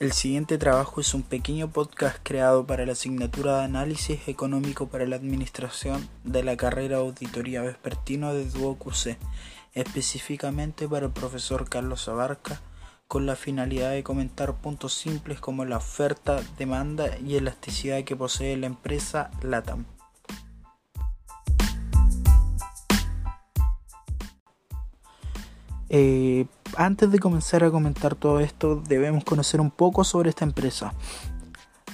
El siguiente trabajo es un pequeño podcast creado para la asignatura de Análisis Económico para la Administración de la carrera Auditoría Vespertino de DuoQC, específicamente para el profesor Carlos Abarca, con la finalidad de comentar puntos simples como la oferta, demanda y elasticidad que posee la empresa LATAM. Eh, antes de comenzar a comentar todo esto, debemos conocer un poco sobre esta empresa.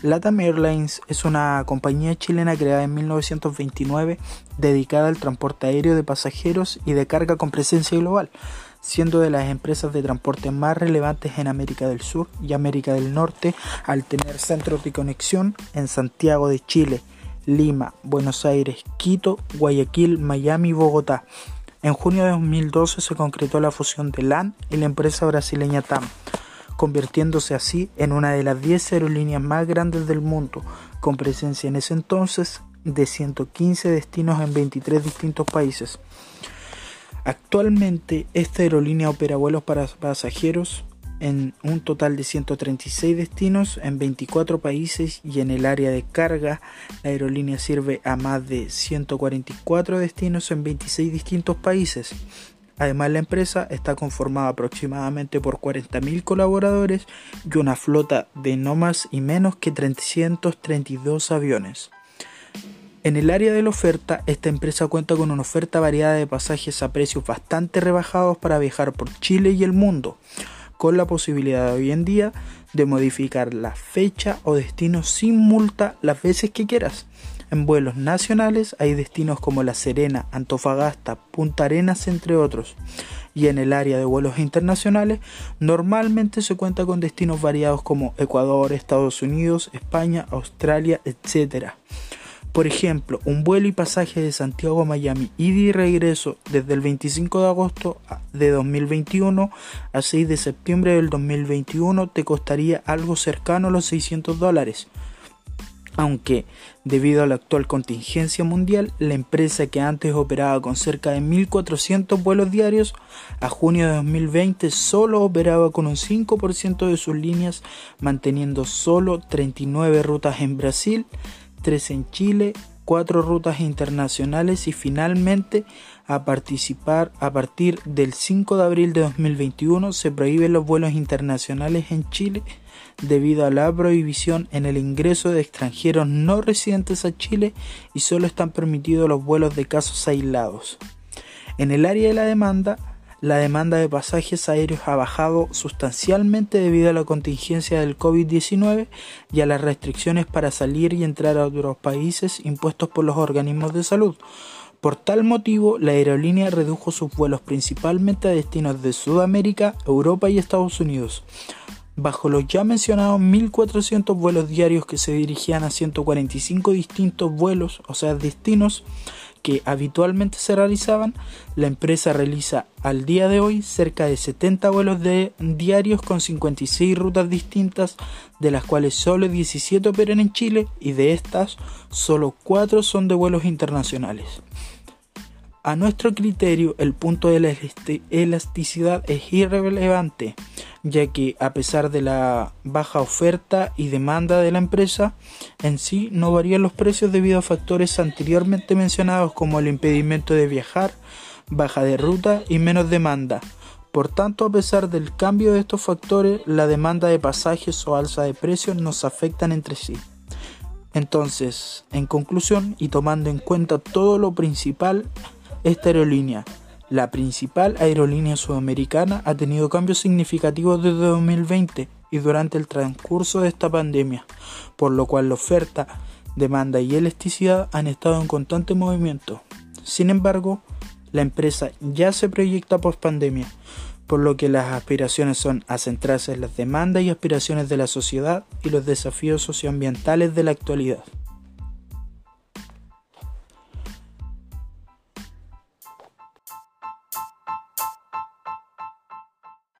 LATAM Airlines es una compañía chilena creada en 1929 dedicada al transporte aéreo de pasajeros y de carga con presencia global, siendo de las empresas de transporte más relevantes en América del Sur y América del Norte al tener centros de conexión en Santiago de Chile, Lima, Buenos Aires, Quito, Guayaquil, Miami y Bogotá en junio de 2012 se concretó la fusión de LAN y la empresa brasileña TAM, convirtiéndose así en una de las 10 aerolíneas más grandes del mundo, con presencia en ese entonces de 115 destinos en 23 distintos países. Actualmente esta aerolínea opera vuelos para pasajeros en un total de 136 destinos en 24 países y en el área de carga la aerolínea sirve a más de 144 destinos en 26 distintos países. Además la empresa está conformada aproximadamente por 40.000 colaboradores y una flota de no más y menos que 332 aviones. En el área de la oferta, esta empresa cuenta con una oferta variada de pasajes a precios bastante rebajados para viajar por Chile y el mundo con la posibilidad hoy en día de modificar la fecha o destino sin multa las veces que quieras. En vuelos nacionales hay destinos como La Serena, Antofagasta, Punta Arenas, entre otros. Y en el área de vuelos internacionales normalmente se cuenta con destinos variados como Ecuador, Estados Unidos, España, Australia, etc. Por ejemplo, un vuelo y pasaje de Santiago a Miami ida y regreso desde el 25 de agosto de 2021 a 6 de septiembre del 2021 te costaría algo cercano a los 600 dólares. Aunque, debido a la actual contingencia mundial, la empresa que antes operaba con cerca de 1.400 vuelos diarios, a junio de 2020 solo operaba con un 5% de sus líneas, manteniendo solo 39 rutas en Brasil, 3 en Chile, 4 rutas internacionales y finalmente a participar a partir del 5 de abril de 2021 se prohíben los vuelos internacionales en Chile debido a la prohibición en el ingreso de extranjeros no residentes a Chile y solo están permitidos los vuelos de casos aislados. En el área de la demanda, la demanda de pasajes aéreos ha bajado sustancialmente debido a la contingencia del COVID-19 y a las restricciones para salir y entrar a otros países impuestos por los organismos de salud. Por tal motivo, la aerolínea redujo sus vuelos principalmente a destinos de Sudamérica, Europa y Estados Unidos. Bajo los ya mencionados 1.400 vuelos diarios que se dirigían a 145 distintos vuelos, o sea, destinos, que habitualmente se realizaban, la empresa realiza al día de hoy cerca de 70 vuelos de diarios con 56 rutas distintas, de las cuales solo 17 operan en Chile y de estas solo 4 son de vuelos internacionales. A nuestro criterio, el punto de la elasticidad es irrelevante, ya que a pesar de la baja oferta y demanda de la empresa, en sí no varían los precios debido a factores anteriormente mencionados como el impedimento de viajar, baja de ruta y menos demanda. Por tanto, a pesar del cambio de estos factores, la demanda de pasajes o alza de precios nos afectan entre sí. Entonces, en conclusión y tomando en cuenta todo lo principal, esta aerolínea, la principal aerolínea sudamericana, ha tenido cambios significativos desde 2020 y durante el transcurso de esta pandemia, por lo cual la oferta, demanda y elasticidad han estado en constante movimiento. Sin embargo, la empresa ya se proyecta post pandemia, por lo que las aspiraciones son a centrarse en las demandas y aspiraciones de la sociedad y los desafíos socioambientales de la actualidad.